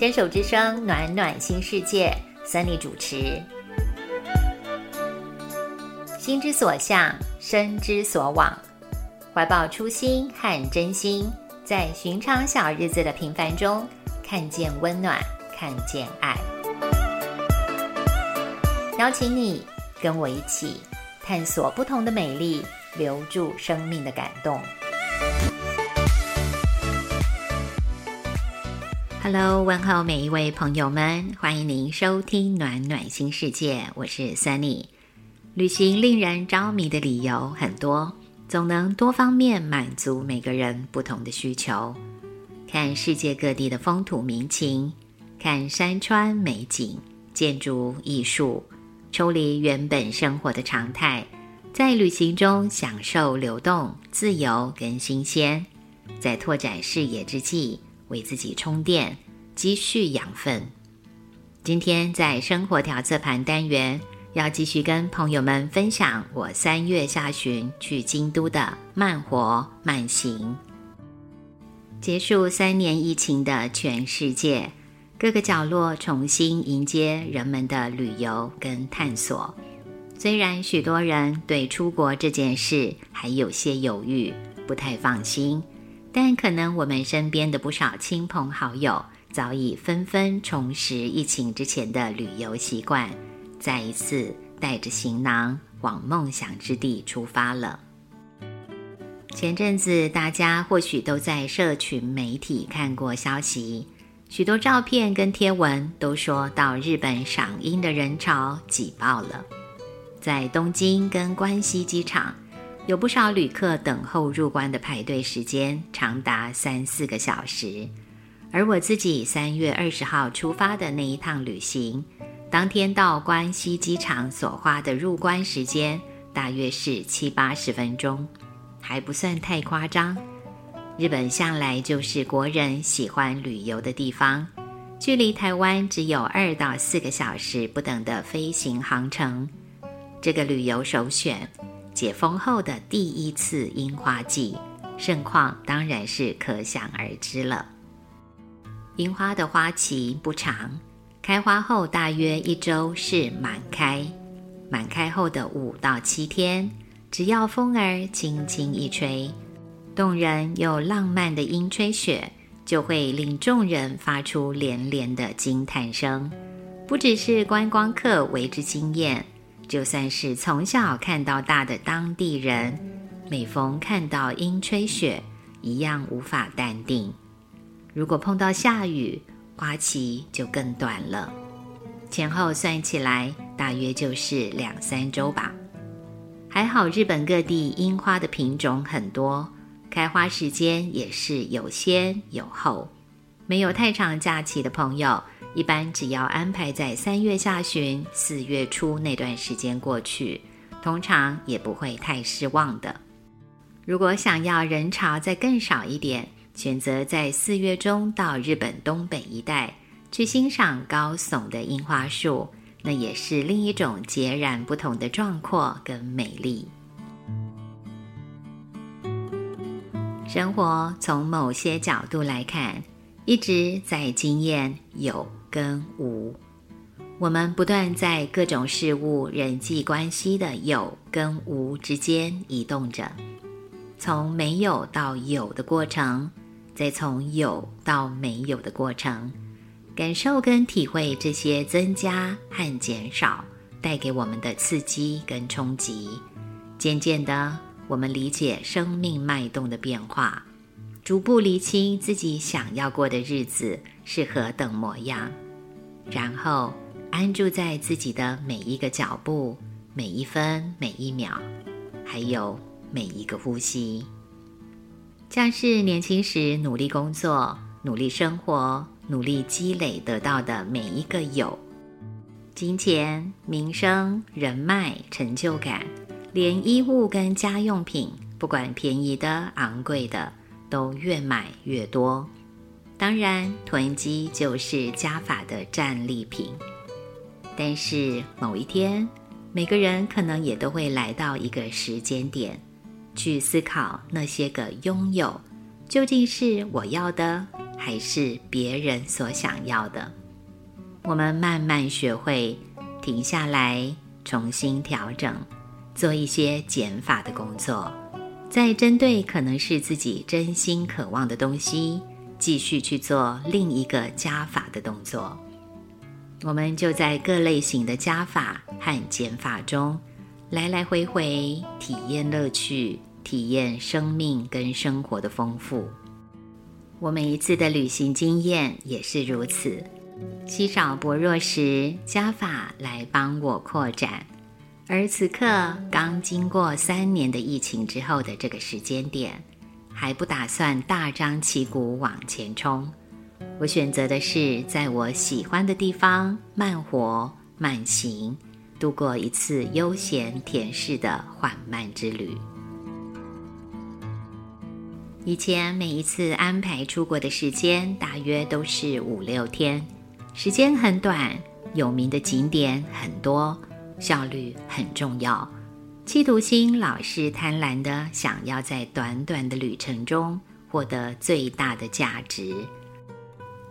牵手之声，暖暖新世界，Sunny 主持。心之所向，身之所往，怀抱初心和真心，在寻常小日子的平凡中，看见温暖，看见爱。邀请你跟我一起探索不同的美丽，留住生命的感动。Hello，问候每一位朋友们，欢迎您收听暖暖新世界，我是 Sunny。旅行令人着迷的理由很多，总能多方面满足每个人不同的需求。看世界各地的风土民情，看山川美景、建筑艺术，抽离原本生活的常态，在旅行中享受流动、自由跟新鲜，在拓展视野之际。为自己充电，积蓄养分。今天在生活调色盘单元，要继续跟朋友们分享我三月下旬去京都的慢活慢行。结束三年疫情的全世界，各个角落重新迎接人们的旅游跟探索。虽然许多人对出国这件事还有些犹豫，不太放心。但可能我们身边的不少亲朋好友早已纷纷重拾疫情之前的旅游习惯，再一次带着行囊往梦想之地出发了。前阵子大家或许都在社群媒体看过消息，许多照片跟贴文都说到日本赏樱的人潮挤爆了，在东京跟关西机场。有不少旅客等候入关的排队时间长达三四个小时，而我自己三月二十号出发的那一趟旅行，当天到关西机场所花的入关时间大约是七八十分钟，还不算太夸张。日本向来就是国人喜欢旅游的地方，距离台湾只有二到四个小时不等的飞行航程，这个旅游首选。解封后的第一次樱花季，盛况当然是可想而知了。樱花的花期不长，开花后大约一周是满开，满开后的五到七天，只要风儿轻轻一吹，动人又浪漫的樱吹雪，就会令众人发出连连的惊叹声，不只是观光客为之惊艳。就算是从小看到大的当地人，每逢看到樱吹雪，一样无法淡定。如果碰到下雨，花期就更短了，前后算起来大约就是两三周吧。还好日本各地樱花的品种很多，开花时间也是有先有后。没有太长假期的朋友。一般只要安排在三月下旬、四月初那段时间过去，通常也不会太失望的。如果想要人潮再更少一点，选择在四月中到日本东北一带去欣赏高耸的樱花树，那也是另一种截然不同的壮阔跟美丽。生活从某些角度来看，一直在经验有。跟无，我们不断在各种事物、人际关系的有跟无之间移动着，从没有到有的过程，再从有到没有的过程，感受跟体会这些增加和减少带给我们的刺激跟冲击。渐渐的，我们理解生命脉动的变化，逐步理清自己想要过的日子。是何等模样，然后安住在自己的每一个脚步、每一分每一秒，还有每一个呼吸，像是年轻时努力工作、努力生活、努力积累得到的每一个有，金钱、名声、人脉、成就感，连衣物跟家用品，不管便宜的、昂贵的，都越买越多。当然，囤积就是加法的战利品。但是某一天，每个人可能也都会来到一个时间点，去思考那些个拥有，究竟是我要的，还是别人所想要的？我们慢慢学会停下来，重新调整，做一些减法的工作，再针对可能是自己真心渴望的东西，继续去做另一个加法的动作。我们就在各类型的加法和减法中，来来回回体验乐趣，体验生命跟生活的丰富。我每一次的旅行经验也是如此，稀少薄弱时，加法来帮我扩展。而此刻刚经过三年的疫情之后的这个时间点，还不打算大张旗鼓往前冲。我选择的是在我喜欢的地方慢活慢行，度过一次悠闲恬适的缓慢之旅。以前每一次安排出国的时间大约都是五六天，时间很短，有名的景点很多，效率很重要。企图心老是贪婪的想要在短短的旅程中获得最大的价值。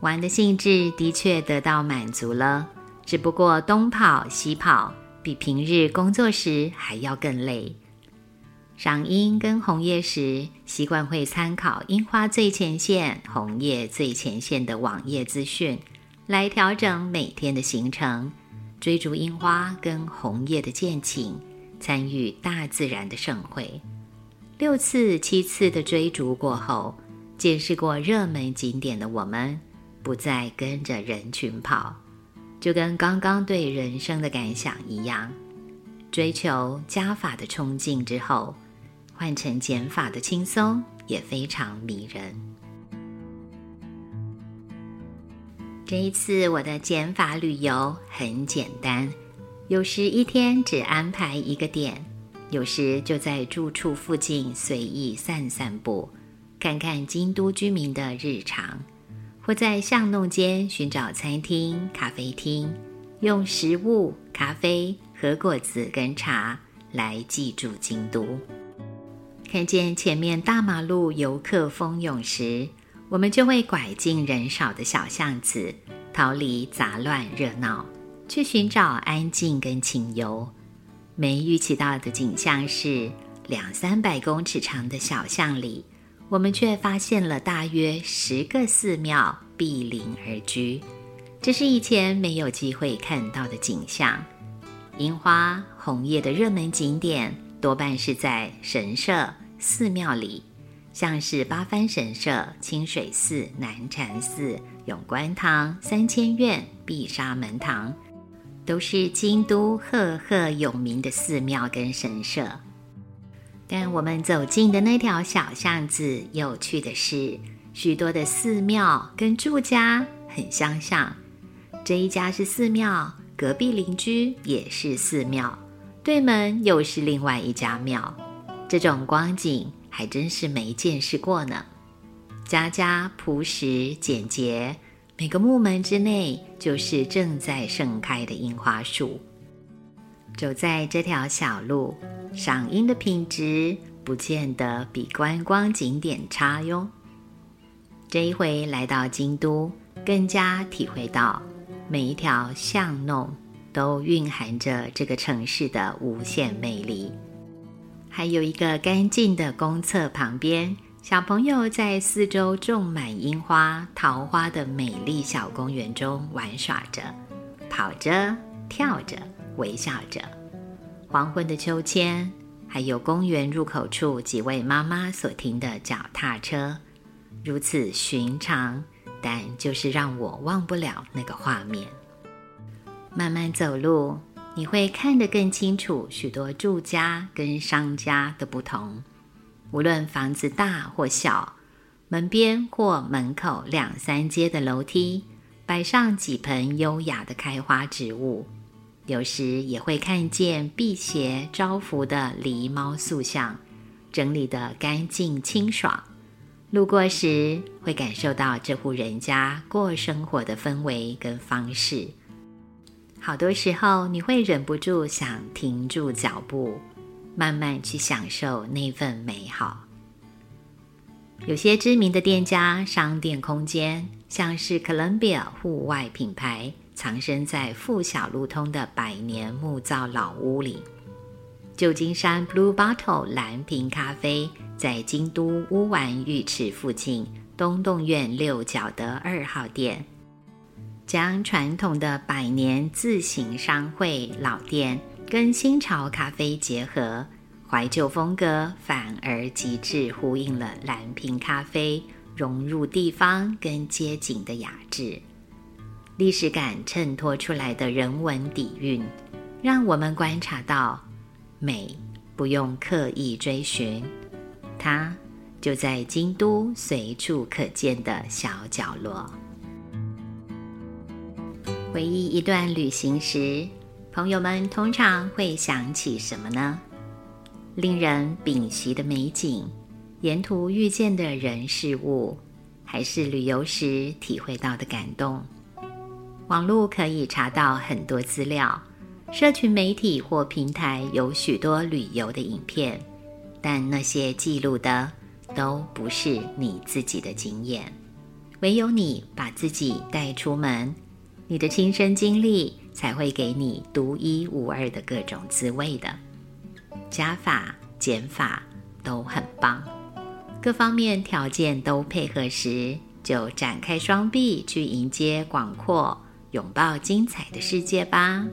玩的兴致的确得到满足了，只不过东跑西跑，比平日工作时还要更累。赏樱跟红叶时，习惯会参考樱花最前线、红叶最前线的网页资讯，来调整每天的行程，追逐樱花跟红叶的剑景，参与大自然的盛会。六次、七次的追逐过后，见识过热门景点的我们。不再跟着人群跑，就跟刚刚对人生的感想一样，追求加法的冲劲之后，换成减法的轻松也非常迷人。这一次我的减法旅游很简单，有时一天只安排一个点，有时就在住处附近随意散散步，看看京都居民的日常。或在巷弄间寻找餐厅、咖啡厅，用食物、咖啡和果子跟茶来记住京都。看见前面大马路游客蜂拥时，我们就会拐进人少的小巷子，逃离杂乱热闹，去寻找安静跟清幽。没预期到的景象是，两三百公尺长的小巷里。我们却发现了大约十个寺庙毗邻而居，这是以前没有机会看到的景象。樱花、红叶的热门景点多半是在神社、寺庙里，像是八幡神社、清水寺、南禅寺、永观堂、三千院、碧沙门堂，都是京都赫赫有名的寺庙跟神社。但我们走进的那条小巷子，有趣的是，许多的寺庙跟住家很相像。这一家是寺庙，隔壁邻居也是寺庙，对门又是另外一家庙。这种光景还真是没见识过呢。家家朴实简洁，每个木门之内就是正在盛开的樱花树。走在这条小路。赏樱的品质不见得比观光景点差哟。这一回来到京都，更加体会到每一条巷弄都蕴含着这个城市的无限魅力。还有一个干净的公厕旁边，小朋友在四周种满樱花、桃花的美丽小公园中玩耍着，跑着、跳着、微笑着。黄昏的秋千，还有公园入口处几位妈妈所停的脚踏车，如此寻常，但就是让我忘不了那个画面。慢慢走路，你会看得更清楚许多住家跟商家的不同。无论房子大或小，门边或门口两三阶的楼梯，摆上几盆优雅的开花植物。有时也会看见辟邪招福的狸猫塑像，整理得干净清爽。路过时会感受到这户人家过生活的氛围跟方式。好多时候你会忍不住想停住脚步，慢慢去享受那份美好。有些知名的店家、商店空间，像是 Columbia 户外品牌，藏身在富小路通的百年木造老屋里。旧金山 Blue Bottle 蓝瓶咖啡在京都乌丸浴池附近东洞院六角的二号店，将传统的百年自行商会老店跟新潮咖啡结合，怀旧风格反而极致呼应了蓝瓶咖啡融入地方跟街景的雅致，历史感衬托出来的人文底蕴，让我们观察到。美不用刻意追寻，它就在京都随处可见的小角落。回忆一段旅行时，朋友们通常会想起什么呢？令人屏息的美景，沿途遇见的人事物，还是旅游时体会到的感动？网络可以查到很多资料。社群媒体或平台有许多旅游的影片，但那些记录的都不是你自己的经验。唯有你把自己带出门，你的亲身经历才会给你独一无二的各种滋味的。加法、减法都很棒，各方面条件都配合时，就展开双臂去迎接广阔、拥抱精彩的世界吧。